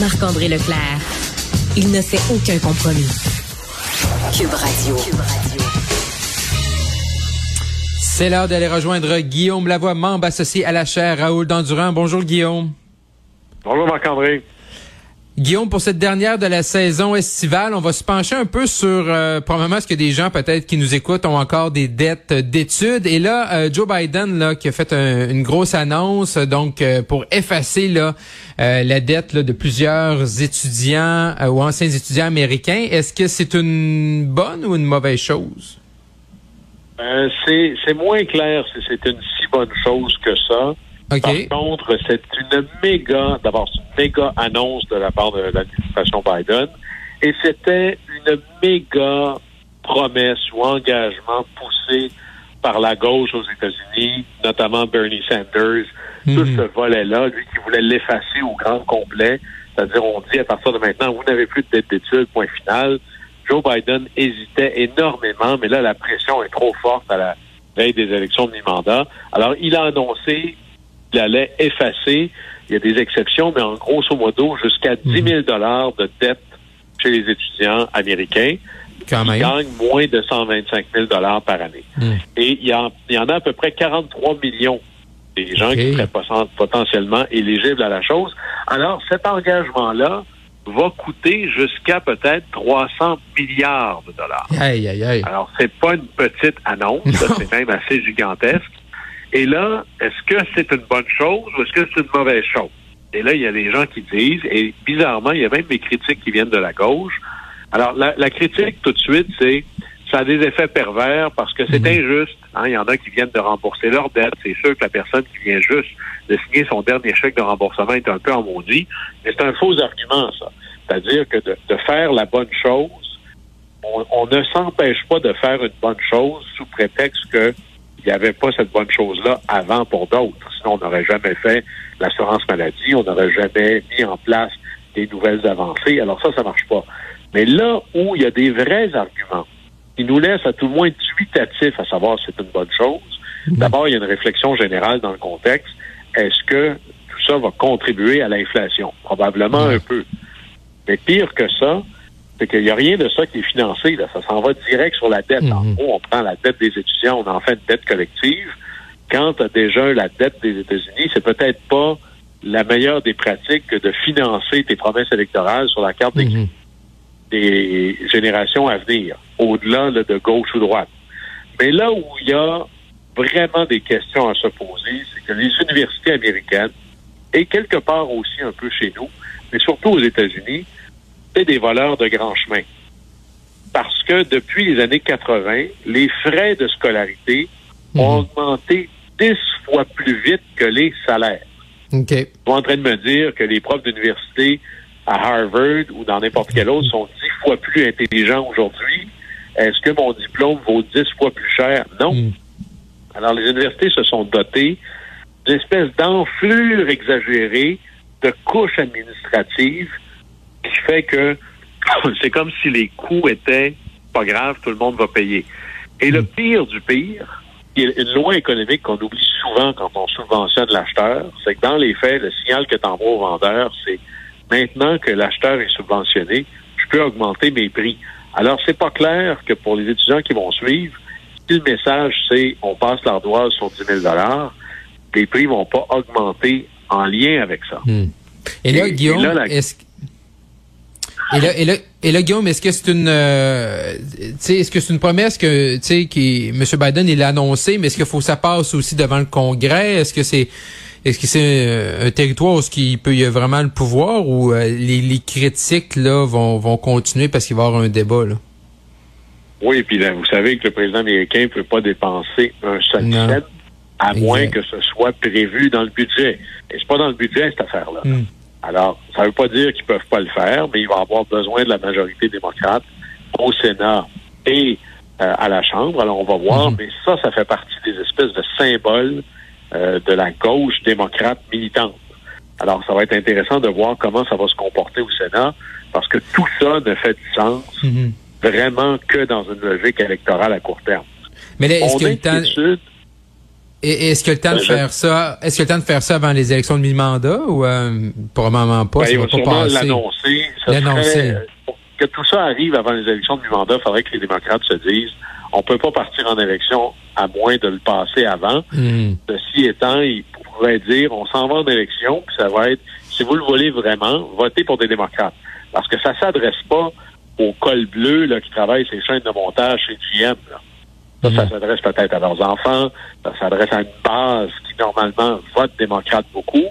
Marc-André Leclerc. Il ne fait aucun compromis. Cube Radio. C'est l'heure d'aller rejoindre Guillaume Lavoie, membre associé à la chaire Raoul Dandurand. Bonjour Guillaume. Bonjour Marc-André. Guillaume, pour cette dernière de la saison estivale, on va se pencher un peu sur euh, probablement ce que des gens peut-être qui nous écoutent ont encore des dettes d'études. Et là, euh, Joe Biden là qui a fait une grosse annonce donc euh, pour effacer là euh, la dette là, de plusieurs étudiants ou anciens étudiants américains. Est-ce que c'est une bonne ou une mauvaise chose? c'est moins clair si c'est une si bonne chose que ça. Par contre, c'est une méga, d'abord, c'est une méga annonce de la part de l'administration Biden. Et c'était une méga promesse ou engagement poussé par la gauche aux États-Unis, notamment Bernie Sanders, tout mhm. ce volet-là, lui qui voulait l'effacer au grand complet. C'est-à-dire, on dit à partir de maintenant, vous n'avez plus de dette d'études, point final. Joe Biden hésitait énormément, mais là, la pression est trop forte à la veille des élections de mi-mandat. Alors, il a annoncé il allait effacer. Il y a des exceptions, mais en grosso modo, jusqu'à 10 000 mhm. dollars de dette chez les étudiants américains qui gagnent moins de 125 000 dollars par année. Mhm. Et il y, en, il y, en, a à peu près 43 millions des gens qui seraient potentiellement éligibles à la chose. Alors, cet engagement-là va coûter jusqu'à peut-être 300 milliards de dollars. Aïe, aïe, aïe. Alors, c'est pas une petite annonce, c'est même assez gigantesque. Et là, est-ce que c'est une bonne chose ou est-ce que c'est une mauvaise chose? Et là, il y a des gens qui disent, et bizarrement, il y a même des critiques qui viennent de la gauche. Alors, la, critique, tout de suite, c'est ça a des effets pervers parce que c'est mhm. injuste. Hein. Il y en a qui viennent de rembourser leur dette. C'est sûr que la personne qui vient juste de signer son dernier chèque de remboursement est un peu en maudit, mais c'est un faux argument, ça. C'est-à-dire que de, faire la bonne chose, on, on ne s'empêche pas de faire une bonne chose sous prétexte que il n'y avait pas cette bonne chose-là avant pour d'autres. Sinon, on n'aurait jamais fait l'assurance maladie, on n'aurait jamais mis en place des nouvelles avancées. Alors ça, ça marche pas. Mais là où il y a des vrais arguments qui nous laissent à tout le moins dubitatifs à savoir si c'est une bonne chose, mhm. d'abord, il y a une réflexion générale dans le contexte. Est-ce que tout ça va contribuer à l'inflation? Probablement un peu. Mais pire que ça, c'est qu'il n'y a rien de ça qui est financé. Là. Ça s'en va direct sur la dette. En mhm. gros, on prend la dette des étudiants, on en fait une dette collective. Quand tu as déjà la dette des États-Unis, c'est peut-être pas la meilleure des pratiques que de financer tes promesses électorales sur la carte des, mhm. des générations à venir, au-delà de gauche ou droite. Mais là où il y a vraiment des questions à se poser, c'est que les universités américaines, et quelque part aussi un peu chez nous, mais surtout aux États-Unis, c'est des voleurs de grand chemin. Parce que depuis les années 80, les frais de scolarité ont mhm. augmenté dix fois plus vite que les salaires. Okay. Vous êtes en train de me dire que les profs d'université à Harvard ou dans n'importe quel autre sont dix fois plus intelligents aujourd'hui. Est-ce que mon diplôme vaut dix fois plus cher? Non. Mhm. Alors, les universités se sont dotées d'une espèce d'enflure exagérée de couches administratives qui fait que c'est comme si les coûts étaient pas graves, tout le monde va payer. Et le hmm. pire du pire, qui est une loi économique qu'on oublie souvent quand on subventionne l'acheteur, c'est que dans les faits, le signal que t'envoies au vendeur, c'est maintenant que l'acheteur est subventionné, je peux augmenter mes prix. Alors, c'est pas clair que pour les étudiants qui vont suivre, si le message c'est on passe l'ardoise sur 10 000 les prix vont pas augmenter en lien avec ça. Hmm. Et là, Guillaume, est-ce et là, et là, et là, Guillaume, est-ce que c'est une, euh, est-ce que c'est une promesse que, tu sais, qui, M. Biden, il a annoncé, mais est-ce qu'il faut que ça passe aussi devant le Congrès? Est-ce que c'est, est-ce que c'est un territoire où il peut y a vraiment le pouvoir ou euh, les, les, critiques là vont, vont continuer parce qu'il va y avoir un débat là? Oui, puis là, vous savez que le président américain ne peut pas dépenser un seul cent à moins que ce soit prévu dans le budget. Et c'est pas dans le budget cette affaire-là. là hmm. Alors, ça ne veut pas dire qu'ils peuvent pas le faire, mais il va avoir besoin de la majorité démocrate au Sénat et euh, à la Chambre. Alors, on va voir, mhm. mais ça, ça fait partie des espèces de symboles euh, de la gauche démocrate militante. Alors, ça va être intéressant de voir comment ça va se comporter au Sénat, parce que tout ça ne fait du sens mhm. vraiment que dans une logique électorale à court terme. Mais là, est-ce que le temps... Et est-ce que le temps de faire ça, est-ce que le temps de faire ça avant les élections de mi-mandat ou euh, probablement pas, Ben, ça il va pas passer? l'annoncer. L'annoncer. euh, pour que tout ça arrive avant les élections de mi-mandat, il faudrait que les démocrates se disent on peut pas partir en élection à moins de le passer avant. Hmm. Ceci étant, ils pourraient dire on s'en va en élection, puis ça va être si vous le voulez vraiment, votez pour des démocrates. Parce que ça s'adresse pas aux cols bleus là, qui travaillent ces chaînes de montage chez GM. Là. Ça, ça Mhm. s'adresse peut-être à leurs enfants, ça s'adresse à une base qui normalement vote démocrate beaucoup.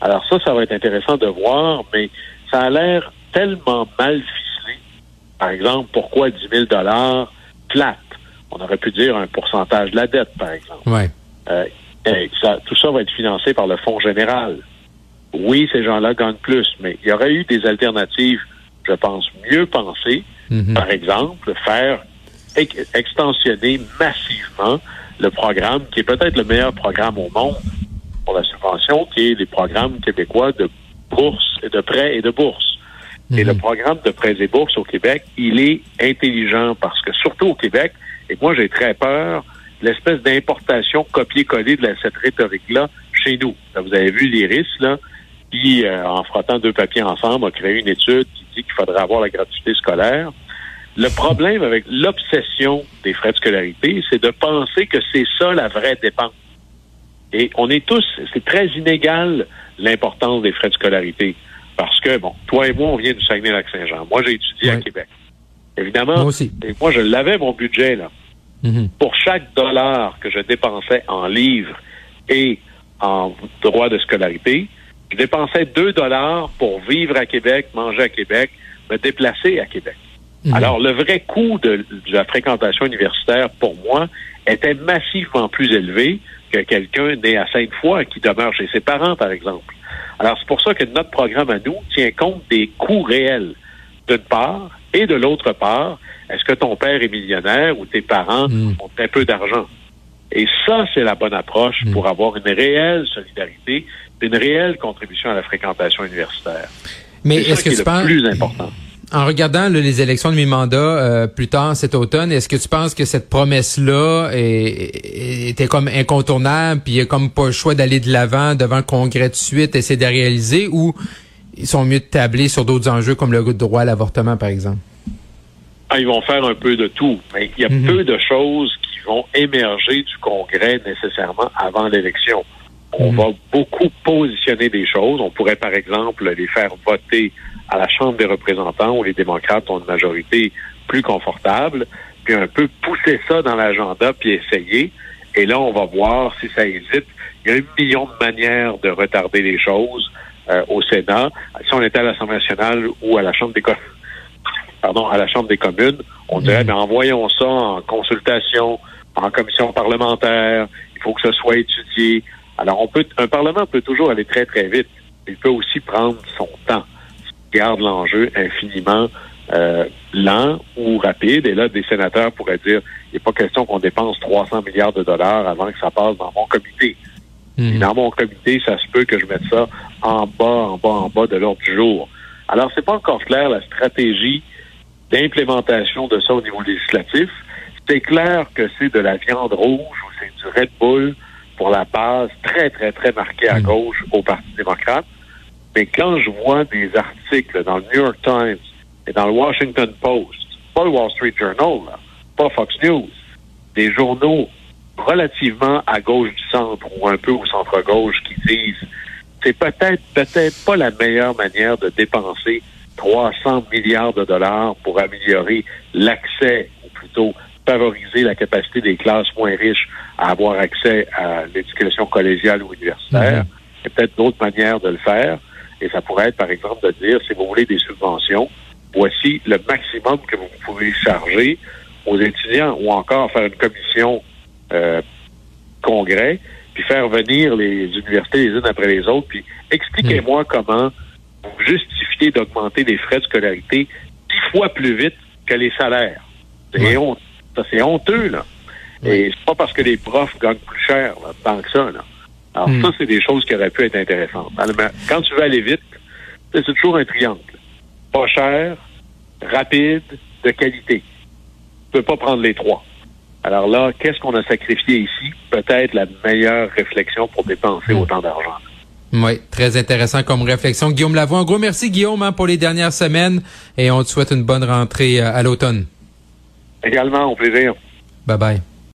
Alors ça, ça va être intéressant de voir, mais ça a l'air tellement mal ficelé. Par exemple, pourquoi 10 000 dollars plate? On aurait pu dire un pourcentage de la dette, par exemple. Ouais. Euh, ça- tout ça va être financé par le Fonds général. Oui, ces gens-là gagnent plus, mais il y aurait eu des alternatives, je pense, mieux pensées. Mhm. Par exemple, faire extensionner massivement le programme, qui est peut-être le meilleur programme au monde pour la subvention, qui est les programmes québécois de bourse et de prêts et de bourse. Et Mhm. le programme de prêts et bourses au Québec, il est intelligent parce que surtout au Québec, et moi j'ai très peur, l'espèce d'importation copier-coller de la- cette rhétorique-là chez nous. Là, vous avez vu l'IRIS, là, qui, euh, en frottant deux papiers ensemble, a créé une étude qui dit qu'il faudrait avoir la gratuité scolaire. Le problème avec l'obsession des frais de scolarité, c'est de penser que c'est ça la vraie dépense. Et on est tous, c'est très inégal l'importance des frais de scolarité. Parce que, bon, toi et moi, on vient du Saguenay-Lac-Saint-Jean. Moi, j'ai étudié à. Québec. Évidemment, Moi aussi. et moi, je l'avais, mon budget, là. Mhm. Pour chaque dollar que je dépensais en livres et en droits de scolarité, je dépensais deux dollars pour vivre à Québec, manger à Québec, me déplacer à Québec. Mhm. Alors, le vrai coût de, de la fréquentation universitaire, pour moi, était massivement plus élevé que quelqu'un né à Sainte-Foy qui demeure chez ses parents, par exemple. Alors, c'est pour ça que notre programme à nous tient compte des coûts réels, d'une part, et de l'autre part, est-ce que ton père est millionnaire ou tes parents Mm. ont très peu d'argent? Et ça, c'est la bonne approche Mm. pour avoir une réelle solidarité, une réelle contribution à la fréquentation universitaire. Mais est-ce que tu le penses, plus important. En regardant là, les élections de mi-mandat euh, plus tard cet automne, est-ce que tu penses que cette promesse-là était comme incontournable, puis il n'y a comme pas le choix d'aller de l'avant devant le Congrès de suite, essayer de réaliser, ou ils sont mieux de tabler sur d'autres enjeux comme le droit à l'avortement, par exemple? Ah, ils vont faire un peu de tout, mais il y a Mhm. peu de choses qui vont émerger du Congrès nécessairement avant l'élection. On Mhm. va beaucoup positionner des choses. On pourrait, par exemple, les faire voter à la Chambre des représentants où les démocrates ont une majorité plus confortable, puis un peu pousser ça dans l'agenda, puis essayer. Et là, on va voir si ça hésite. Il y a un million de manières de retarder les choses euh, au Sénat. Si on était à l'Assemblée nationale ou à la Chambre des communes, pardon, à la Chambre des communes, on dirait, ben, envoyons ça en consultation, en commission parlementaire, il faut que ce soit étudié. Alors, on peut, un Parlement peut toujours aller très, très vite. Il peut aussi prendre son temps. Garde l'enjeu infiniment euh, lent ou rapide. Et là, des sénateurs pourraient dire, il n'est pas question qu'on dépense 300 milliards de dollars avant que ça passe dans mon comité. Mhm. Dans mon comité, ça se peut que je mette ça en bas, en bas, en bas de l'ordre du jour. Alors, c'est pas encore clair la stratégie d'implémentation de ça au niveau législatif. C'est clair que c'est de la viande rouge ou c'est du Red Bull pour la base très, très, très marquée à Mm. gauche au Parti démocrate. Mais quand je vois des articles dans le New York Times et dans le Washington Post, pas le Wall Street Journal, là, pas Fox News, des journaux relativement à gauche du centre ou un peu au centre-gauche qui disent c'est peut-être peut-être pas la meilleure manière de dépenser 300 milliards de dollars pour améliorer l'accès, ou plutôt favoriser la capacité des classes moins riches à avoir accès à l'éducation collégiale ou universitaire. Mhm. Il y a peut-être d'autres manières de le faire. Et ça pourrait être, par exemple, de dire, si vous voulez des subventions, voici le maximum que vous pouvez charger aux étudiants ou encore faire une commission euh, congrès, puis faire venir les universités les unes après les autres, puis expliquez-moi comment vous justifiez d'augmenter les frais de scolarité dix fois plus vite que les salaires. C'est honte- honteux, là. Et c'est pas parce que les profs gagnent plus cher, là, tant que ça, là. Alors, Hmm. ça, c'est des choses qui auraient pu être intéressantes. Alors, Quand tu veux aller vite, c'est toujours un triangle. Pas cher, rapide, de qualité. Tu peux pas prendre les trois. Alors là, qu'est-ce qu'on a sacrifié ici? Peut-être la meilleure réflexion pour dépenser autant d'argent. Oui, très intéressant comme réflexion. Guillaume Lavoie, un gros merci Guillaume hein, pour les dernières semaines et on te souhaite une bonne rentrée euh, à l'automne. Également, au plaisir. Bye bye.